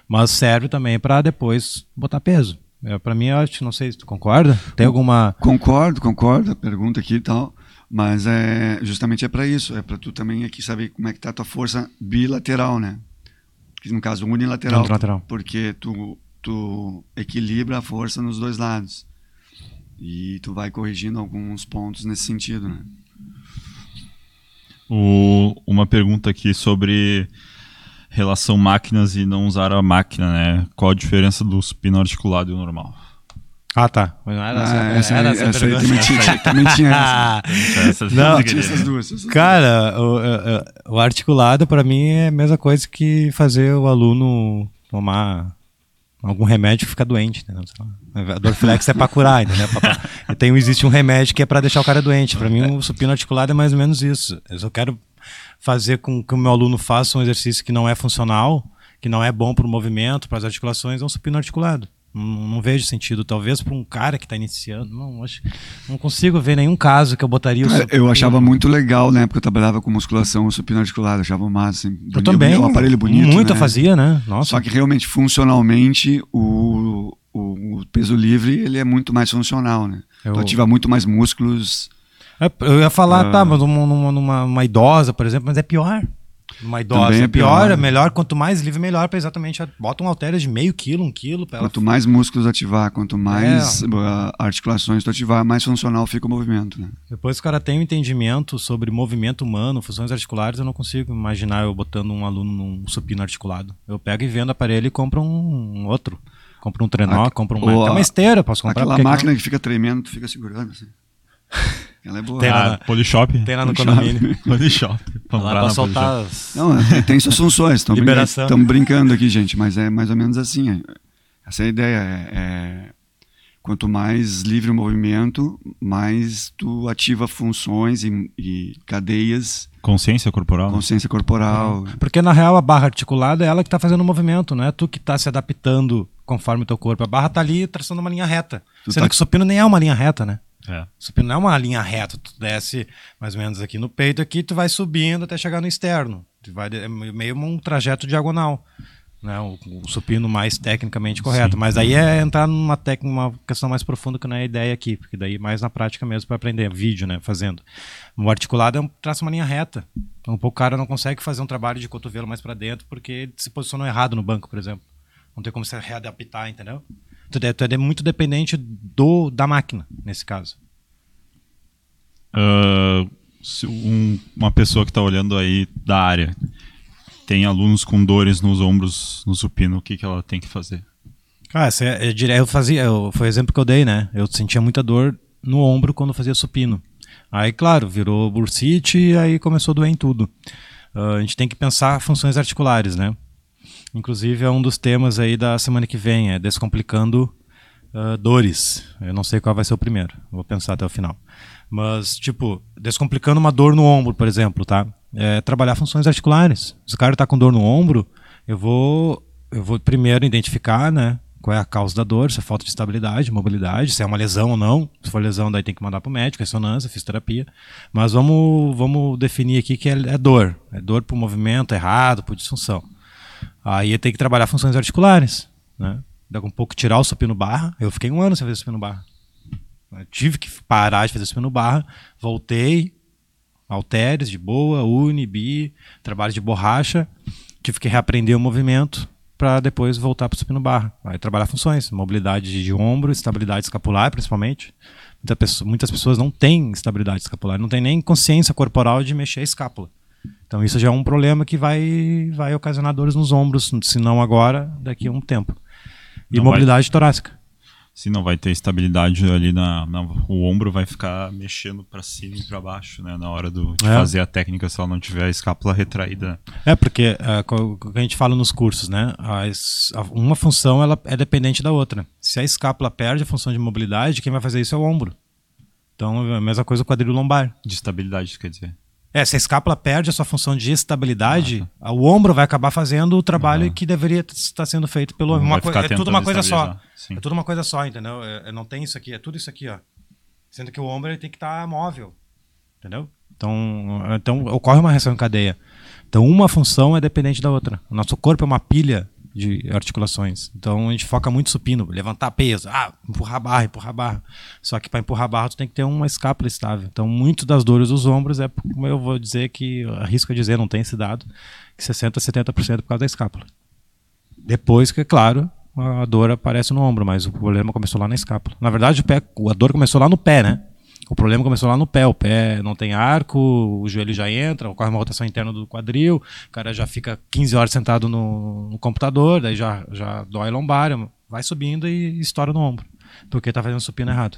Speaker 2: Mas serve também para depois botar peso. É, para mim, eu acho, não sei se tu concorda. Tem alguma.
Speaker 4: Concordo, concordo, pergunta aqui e tal, mas é justamente é para isso, é para tu também aqui saber como é que tá a tua força bilateral, né? Que no caso unilateral,
Speaker 2: Unilateral.
Speaker 4: porque tu tu equilibra a força nos dois lados. E tu vai corrigindo alguns pontos nesse sentido, né?
Speaker 3: O- uma pergunta aqui sobre relação máquinas e não usar a máquina, né? Qual a diferença do supino articulado e o normal?
Speaker 2: Ah, tá. Mas não era
Speaker 4: Ah, essa,
Speaker 2: era
Speaker 4: aí,
Speaker 2: essa
Speaker 4: essa aí
Speaker 2: pergunta.
Speaker 4: também tinha, também tinha essa.
Speaker 3: Essa
Speaker 2: Não,
Speaker 4: Tinha essas duas. essas
Speaker 2: Cara, o, o- o articulado para mim é a mesma coisa que fazer o aluno tomar algum remédio ficar doente, entendeu? A Dorflex é para curar, entendeu? Tem, existe um remédio que é para deixar o cara doente. Para mim, o supino articulado é mais ou menos isso. Eu só quero fazer com que o meu aluno faça um exercício que não é funcional, que não é bom para o movimento, para as articulações, é um supino articulado. Não, não vejo sentido. Talvez para um cara que está iniciando, não, acho, não consigo ver nenhum caso que eu botaria
Speaker 4: Cara,
Speaker 2: supino-
Speaker 4: eu achava muito legal, né? Porque eu trabalhava com musculação supino articulado, achava massa. Assim,
Speaker 2: Eu também.
Speaker 4: Um aparelho bonito.
Speaker 2: Muito
Speaker 4: né?
Speaker 2: fazia, né? Nossa.
Speaker 4: Só que realmente, funcionalmente, o, o, o peso livre ele é muito mais funcional, né?
Speaker 2: Eu-
Speaker 4: Tu ativa muito mais músculos.
Speaker 2: É, Eu ia falar,
Speaker 4: Ah.
Speaker 2: tá, mas numa, numa, numa- uma idosa, por exemplo, mas é pior. Uma idosa
Speaker 4: Também
Speaker 2: é
Speaker 4: é
Speaker 2: pior,
Speaker 4: pior.
Speaker 2: é melhor. Quanto mais livre, melhor para exatamente. Bota um halter de meio quilo, um quilo. Pra ela...
Speaker 4: Quanto mais músculos ativar, quanto mais
Speaker 2: É.
Speaker 4: ah, articulações tu ativar, mais funcional fica o movimento, né?
Speaker 2: Depois que o cara tem um entendimento sobre movimento humano, funções articulares, eu não consigo imaginar eu botando um aluno num supino articulado. Eu pego e vendo aparelho e compro um, um outro. Compro um trenó,
Speaker 4: Aqu-
Speaker 2: compro uma, uma
Speaker 4: a-
Speaker 2: esteira, posso comprar.
Speaker 4: Aquela máquina que fica tremendo, tu fica segurando assim. Ela é boa.
Speaker 2: Tem lá
Speaker 3: Ah,
Speaker 2: na-
Speaker 3: Polishop?
Speaker 2: Tem lá no
Speaker 4: Puxa.
Speaker 2: condomínio.
Speaker 3: Polishop.
Speaker 2: Lá
Speaker 3: Comprar
Speaker 2: pra soltar.
Speaker 3: Polishop.
Speaker 2: as-
Speaker 4: Não, tem, tem suas funções. Estamos
Speaker 2: Liberação.
Speaker 4: brincando aqui, gente, mas é mais ou menos assim. é- Essa é a ideia. É, é- quanto mais livre o movimento, mais tu ativa funções e, e cadeias,
Speaker 3: Consciência corporal?
Speaker 4: consciência corporal.
Speaker 2: Porque na real a barra articulada é ela que está fazendo o movimento, não é tu que está se adaptando conforme o teu corpo. A barra tá ali traçando uma linha reta.
Speaker 4: Tu
Speaker 2: Sendo
Speaker 4: tá-
Speaker 2: que o supino nem é uma linha reta, né?
Speaker 3: É.
Speaker 2: O supino não é uma linha reta. Tu desce mais ou menos aqui no peito, aqui tu vai subindo até chegar no externo. Tu vai, é meio um trajeto diagonal. Né? O, o supino mais tecnicamente correto. Mas aí é entrar numa técnica, uma questão mais profunda que não é a ideia aqui, porque daí mais na prática mesmo para aprender, vídeo, né? Fazendo. O articulado é um, traça uma linha reta. Então, um pouco o cara não consegue fazer um trabalho de cotovelo mais para dentro porque ele se posicionou errado no banco, por exemplo. Não tem como se readaptar, entendeu? Tu é, tu é muito dependente do, da máquina, nesse caso.
Speaker 3: Ah, se um- uma pessoa que está olhando aí da área tem alunos com dores nos ombros no supino, o que, que ela tem que fazer?
Speaker 2: Cara, é, é dire- eu fazia, eu- foi o exemplo que eu dei, né? Eu sentia muita dor no ombro quando fazia supino. Aí, claro, virou bursite e aí começou a doer em tudo. Ah, a gente tem que pensar funções articulares, né? Inclusive é um dos temas aí da semana que vem, é descomplicando ah, dores. Eu não sei qual vai ser o primeiro, vou pensar até o final. Mas, tipo, descomplicando uma dor no ombro, por exemplo, tá? É trabalhar funções articulares. Se o cara tá com dor no ombro, eu vou, eu vou primeiro identificar, né? Qual é a causa da dor, se é falta de estabilidade, mobilidade, se é uma lesão ou não. Se for lesão, daí tem que mandar para o médico, ressonância, fisioterapia. Mas vamos, vamos definir aqui que é, é dor. É dor por movimento errado, por disfunção. Aí tem que trabalhar funções articulares, né? Daqui um pouco tirar o supino barra. Eu fiquei um ano sem fazer supino barra. Eu tive que parar de fazer supino barra, voltei, halteres de boa, uni, bi, trabalho de borracha, tive que reaprender o movimento para depois voltar para o supino barra. Aí trabalhar funções, mobilidade de ombro, estabilidade escapular, principalmente. Muita pessoa- muitas pessoas não têm estabilidade escapular, não têm nem consciência corporal de mexer a escápula. Então isso já é um problema que vai, vai ocasionar dores nos ombros, se não agora, daqui a um tempo. E
Speaker 3: Não
Speaker 2: mobilidade torácica.
Speaker 3: Se não vai ter estabilidade ali na, na- o ombro vai ficar mexendo para cima e para baixo, né, na hora do, de
Speaker 2: É.
Speaker 3: fazer a técnica se ela não tiver a escápula retraída.
Speaker 2: É, porque que a gente fala nos cursos, né? As- a- uma função ela é dependente da outra. Se a escápula perde a função de mobilidade, quem vai fazer isso é o ombro. Então é a mesma coisa com o quadril lombar.
Speaker 3: De estabilidade, quer dizer.
Speaker 2: É, se a escápula perde a sua função de estabilidade, o ombro vai acabar fazendo o trabalho que deveria estar sendo feito pelo
Speaker 3: ficar
Speaker 2: É tudo uma coisa só.
Speaker 3: sim.
Speaker 2: É tudo uma coisa só, entendeu? É- é- não tem isso aqui, é tudo isso aqui, ó. Sendo que o ombro ele tem que estar móvel, entendeu? Então, então ocorre uma reação em cadeia. Então uma função é dependente da outra. O nosso corpo é uma pilha de articulações. Então a gente foca muito supino, levantar peso, ah, empurrar barra, empurrar barra. Só que para empurrar barra tu tem que ter uma escápula estável. Então muito das dores dos ombros é, como eu vou dizer que arrisco a dizer, não tem esse dado, que 60 a 70% por causa da escápula. Depois que, é claro, a dor aparece no ombro, mas o problema começou lá na escápula. Na verdade, o pé, a dor começou lá no pé, né? O problema começou lá no pé. O pé não tem arco, o joelho já entra, ocorre uma rotação interna do quadril, o cara já fica 15 horas sentado no, no computador, daí já, já dói a lombar, vai subindo e estoura no ombro. Porque tá fazendo supino errado.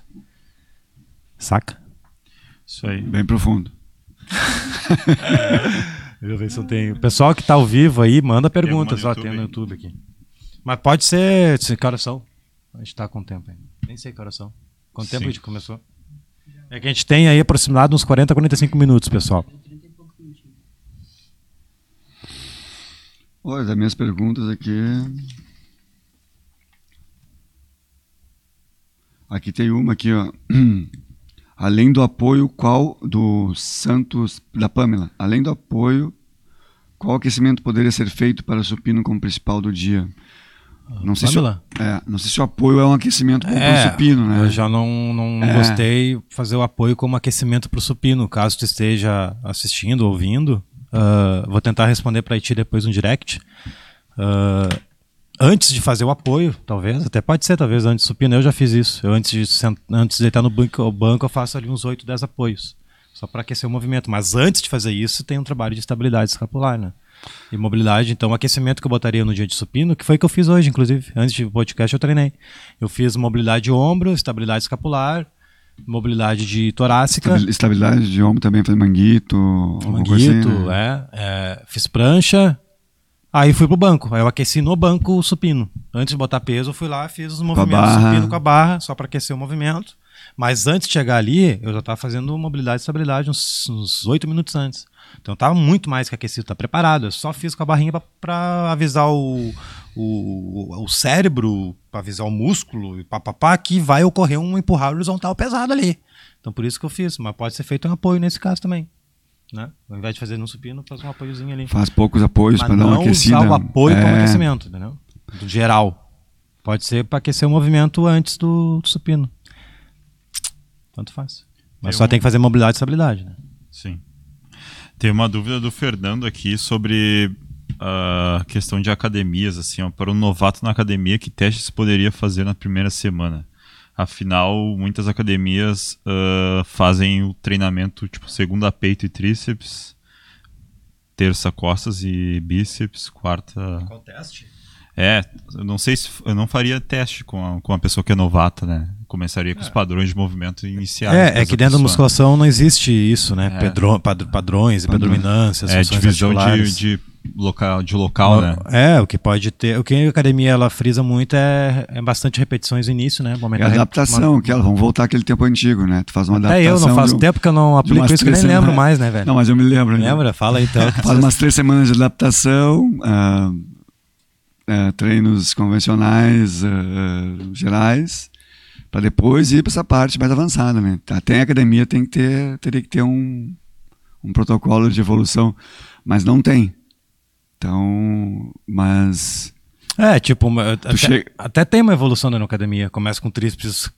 Speaker 2: Saca?
Speaker 3: Isso aí.
Speaker 4: Bem profundo.
Speaker 2: Deixa eu ver se eu tenho. O pessoal que tá ao vivo aí, manda perguntas. Ó,
Speaker 3: no
Speaker 2: tem no
Speaker 3: YouTube
Speaker 2: aqui. Mas pode ser. se- Que horas são? A gente tá com tempo ainda. Nem sei que horas são. Quanto tempo
Speaker 3: Sim.
Speaker 2: a gente começou? É que a gente tem aí aproximado uns 40, 45 minutos, pessoal.
Speaker 4: Olha, das minhas perguntas aqui. Aqui tem uma aqui, ó. Além do apoio, qual do Santos da Pamela? Além do apoio, qual aquecimento poderia ser feito para o supino como principal do dia? Não sei, se, o- é, não sei se o apoio é um aquecimento para o
Speaker 2: É,
Speaker 4: supino, né?
Speaker 2: Eu já não, não,
Speaker 4: É.
Speaker 2: gostei fazer o apoio como aquecimento para o supino. Caso tu esteja assistindo, ouvindo, ah, vou tentar responder para ti depois no direct. Ah, antes de fazer o apoio, talvez, até pode ser, talvez antes do supino, eu já fiz isso. Eu, antes, de, sent- antes de deitar no banco, o banco, eu faço ali uns 8, 10 apoios. Só para aquecer o movimento. Mas antes de fazer isso, tem um trabalho de estabilidade escapular, né? E mobilidade, então o aquecimento que eu botaria no dia de supino, que foi o que eu fiz hoje, inclusive. Antes do podcast eu treinei. Eu fiz mobilidade de ombro, estabilidade escapular, mobilidade de torácica,
Speaker 4: Estabil- Estabilidade de ombro também, fazer manguito, coisa
Speaker 2: manguito,
Speaker 4: assim, né?
Speaker 2: é, é, fiz prancha. Aí fui pro banco. Aí eu aqueci no banco o supino. Antes de botar peso, eu fui lá, fiz os movimentos
Speaker 4: barra.
Speaker 2: supino com a barra, só para aquecer o movimento. Mas antes de chegar ali, eu já estava fazendo mobilidade e estabilidade uns, uns 8 minutos antes. Então eu tava muito mais que aquecido, tá preparado. Eu só fiz com a barrinha para avisar o, o, o cérebro, para avisar o músculo, e papapá, que vai ocorrer um empurrar horizontal pesado ali. Então por isso que eu fiz. Mas pode ser feito um apoio nesse caso também. Né? Ao invés de fazer no supino, faz um apoiozinho ali.
Speaker 4: Faz poucos apoios para dar uma
Speaker 2: não
Speaker 4: aquecida.
Speaker 2: usar o apoio como
Speaker 4: É,
Speaker 2: aquecimento, entendeu? Do geral. Pode ser para aquecer o movimento antes do, do supino. Tanto faz. Mas
Speaker 3: Tem
Speaker 2: só
Speaker 3: um-
Speaker 2: tem que fazer mobilidade e estabilidade, né?
Speaker 3: Sim. Tem uma dúvida do Fernando aqui sobre a questão de academias, assim, ó, para um novato na academia, que testes poderia fazer na primeira semana? Afinal, muitas academias ah, fazem o treinamento tipo segunda peito e tríceps, terça costas e bíceps, quarta
Speaker 2: Qual teste?
Speaker 3: é, eu não sei se eu não faria teste com a, com a pessoa que é novata, né? Começaria com os padrões de movimento iniciais.
Speaker 2: É, é que dentro da
Speaker 3: pessoa.
Speaker 2: musculação não existe isso, né?
Speaker 3: É.
Speaker 2: Pedro- pad- padrões e
Speaker 4: Padrões.
Speaker 2: predominâncias,
Speaker 3: É, divisão de, de local, de local, né?
Speaker 2: É, o que pode ter. O que a academia ela frisa muito é, é bastante repetições no início, né?
Speaker 4: É
Speaker 2: Aumentar
Speaker 4: a adaptação, que vamos voltar àquele tempo antigo, né? Tu faz uma
Speaker 2: Até
Speaker 4: adaptação.
Speaker 2: eu não faço
Speaker 4: um-
Speaker 2: tempo que eu não aplico isso, que eu nem lembro mais, né, velho?
Speaker 4: Não, mas eu me lembro. né?
Speaker 2: Lembra? Fala então.
Speaker 4: Faz umas três semanas de adaptação, ah, treinos convencionais, ah, gerais, para depois ir para essa parte mais avançada, né? Até a academia tem que ter, teria que ter um, um protocolo de evolução, mas não tem. Então, mas
Speaker 2: É, tipo, até,
Speaker 4: chega-
Speaker 2: até tem uma evolução na academia. Começa com tríceps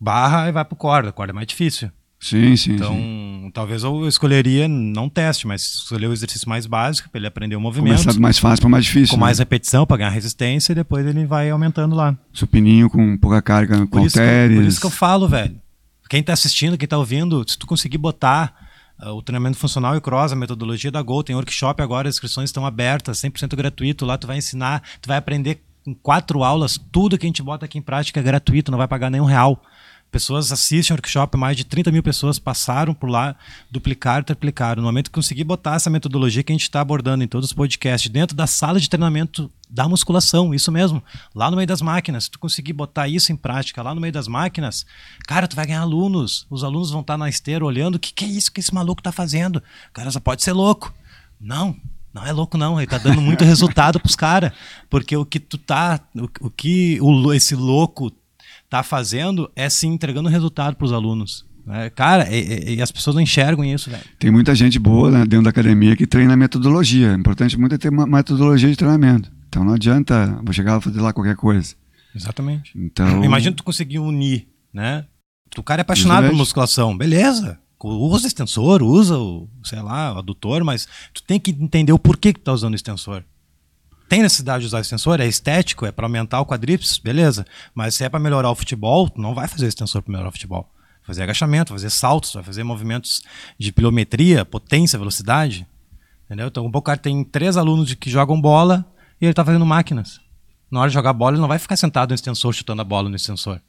Speaker 2: barra e vai pro corda. Corda é mais difícil.
Speaker 4: Sim, sim,
Speaker 2: Então,
Speaker 4: sim.
Speaker 2: talvez eu escolheria, não teste, mas escolher o exercício mais básico para ele aprender o movimento.
Speaker 4: Começar do mais fácil para mais difícil.
Speaker 2: com mais
Speaker 4: né?
Speaker 2: repetição para ganhar resistência e depois ele vai aumentando lá.
Speaker 4: Supininho com pouca carga, com
Speaker 2: Por isso, que,
Speaker 4: halteres.
Speaker 2: por isso que eu falo, velho. Quem tá assistindo, quem tá ouvindo, se tu conseguir botar uh, o treinamento funcional e cross, a metodologia da Gol, tem workshop agora, as inscrições estão abertas, 100% gratuito, lá tu vai ensinar, tu vai aprender em quatro aulas, tudo que a gente bota aqui em prática é gratuito, não vai pagar nenhum real. Pessoas assistem ao workshop, mais de 30 mil pessoas passaram por lá, duplicaram, triplicaram. No momento que conseguir botar essa metodologia que a gente está abordando em todos os podcasts, dentro da sala de treinamento da musculação, isso mesmo, lá no meio das máquinas, se tu conseguir botar isso em prática lá no meio das máquinas, cara, tu vai ganhar alunos. Os alunos vão estar tá na esteira olhando, o que, que é isso que esse maluco está fazendo? Cara, só pode ser louco. Não, não é louco, não. Ele tá dando muito resultado pros caras. Porque o que tu tá. O, o que o, esse louco tá fazendo é sim entregando resultado para os alunos. Né? Cara, e, e, as pessoas não enxergam isso, velho.
Speaker 4: Tem muita gente boa né, dentro da academia que treina metodologia. É importante muito é ter uma metodologia de treinamento. Então não adianta vou chegar e fazer lá qualquer coisa.
Speaker 2: Exatamente. Então, Imagina tu conseguir unir, né? O cara é apaixonado Exatamente. por musculação, beleza. Usa extensor, usa o, sei lá, o adutor, mas tu tem que entender o porquê que tu tá usando o extensor. Tem necessidade de usar extensor? É estético? É para aumentar o quadríceps? Beleza. Mas se é para melhorar o futebol, não vai fazer extensor para melhorar o futebol. Vai fazer agachamento, vai fazer saltos, vai fazer movimentos de pilometria, potência, velocidade. Entendeu? Então, o cara tem três alunos que jogam bola e ele está fazendo máquinas. Na hora de jogar bola, ele não vai ficar sentado no extensor chutando a bola no extensor.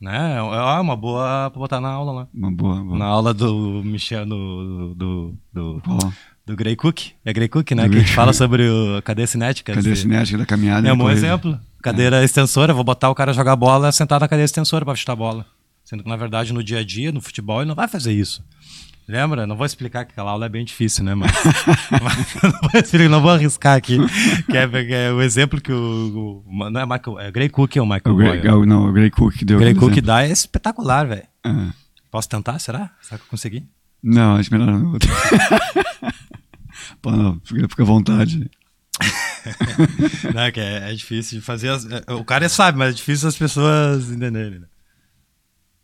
Speaker 2: Né? É uma boa para botar na aula lá.
Speaker 4: Uma boa, boa.
Speaker 2: Na aula do Michel, do, do, do, do do Gray Cook. É Gray Cook, né? Do que a gente fala sobre a cadeia cinética.
Speaker 4: Cadeia cinética da caminhada.
Speaker 2: É um bom exemplo. Cadeira é. extensora, vou botar o cara jogar bola sentado na cadeira extensora para chutar a bola. Sendo que, na verdade, no dia a dia, no futebol, ele não vai fazer isso. Lembra? Não vou explicar que aquela aula é bem difícil, né? Mas, não, vou explicar, não vou arriscar aqui. Que é, que é o exemplo que o, o, Não é Michael. É Gray Cook ou Michael
Speaker 4: o Gray, Não, o Gray Cook deu.
Speaker 2: O Gray Cook dá é espetacular, velho. Uhum. Posso tentar? Será? Será que eu consegui?
Speaker 4: Não, acho melhor não. Pô, não, fica, fica à vontade.
Speaker 2: não, é, é, é, difícil de fazer. As, é, o cara sabe, mas é difícil as pessoas entenderem. Né?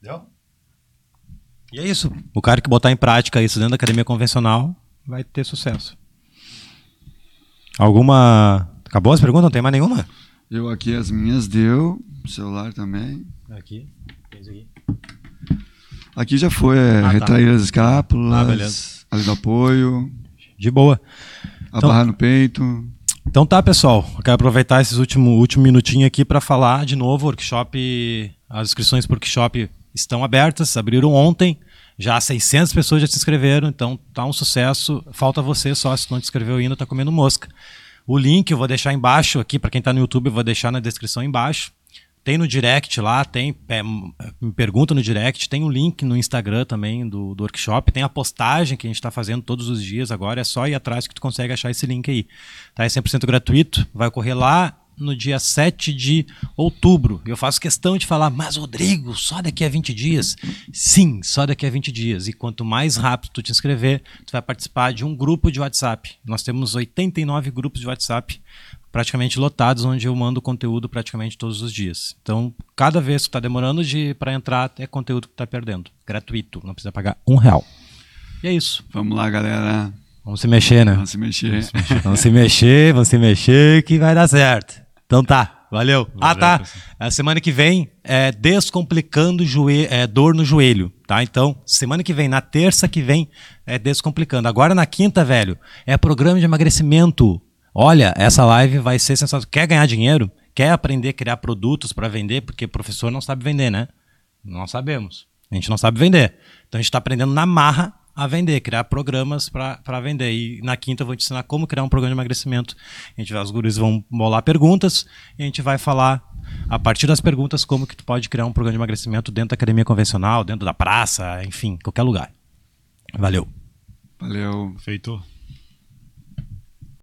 Speaker 2: Entendeu? E é isso. O cara que botar em prática isso dentro da academia convencional vai ter sucesso. Alguma. Acabou as perguntas? Não tem mais nenhuma?
Speaker 4: Eu aqui as minhas deu. celular também.
Speaker 2: Aqui. aqui.
Speaker 4: Aqui já foi é, ah, tá. retrair as escápulas, ah, ali do apoio
Speaker 2: de boa.
Speaker 4: A então, barra no peito.
Speaker 2: Então tá, pessoal. Eu quero aproveitar esses último, último minutinho aqui para falar de novo. Workshop, as inscrições para o workshop estão abertas, abriram ontem. Já 600 pessoas já se inscreveram, então tá um sucesso. Falta você só, se não te inscreveu ainda, tá comendo mosca. O link eu vou deixar embaixo aqui, para quem está no YouTube, eu vou deixar na descrição embaixo. Tem no direct lá, tem. É, me pergunta no direct, tem o um link no Instagram também do, do workshop, tem a postagem que a gente está fazendo todos os dias agora, é só ir atrás que tu consegue achar esse link aí. Tá? É 100% gratuito, vai ocorrer lá no dia 7 de outubro. Eu faço questão de falar, mas Rodrigo, só daqui a 20 dias? Sim, só daqui a 20 dias. E quanto mais rápido tu te inscrever, tu vai participar de um grupo de WhatsApp. Nós temos 89 grupos de WhatsApp praticamente lotados, onde eu mando conteúdo praticamente todos os dias. Então, cada vez que está demorando de para entrar, é conteúdo que está perdendo. Gratuito, não precisa pagar um real. E é isso.
Speaker 4: Vamos lá, galera.
Speaker 2: Vamos se mexer, né?
Speaker 4: Vamos se mexer.
Speaker 2: Vamos se mexer, vamos se mexer, que vai dar certo. Então tá, valeu. valeu ah, tá. A semana que vem é descomplicando joelho, é, dor no joelho, tá? Então, semana que vem, na terça que vem, é descomplicando. Agora na quinta, velho, é programa de emagrecimento olha, essa live vai ser sensacional. Quer ganhar dinheiro? Quer aprender a criar produtos para vender? Porque o professor não sabe vender, né? Não sabemos. A gente não sabe vender. Então a gente está aprendendo na marra a vender, criar programas para vender. E na quinta eu vou te ensinar como criar um programa de emagrecimento. A gente, os gurus vão bolar perguntas e a gente vai falar a partir das perguntas como que tu pode criar um programa de emagrecimento dentro da academia convencional, dentro da praça, enfim, qualquer lugar. Valeu.
Speaker 4: Valeu.
Speaker 3: Feito.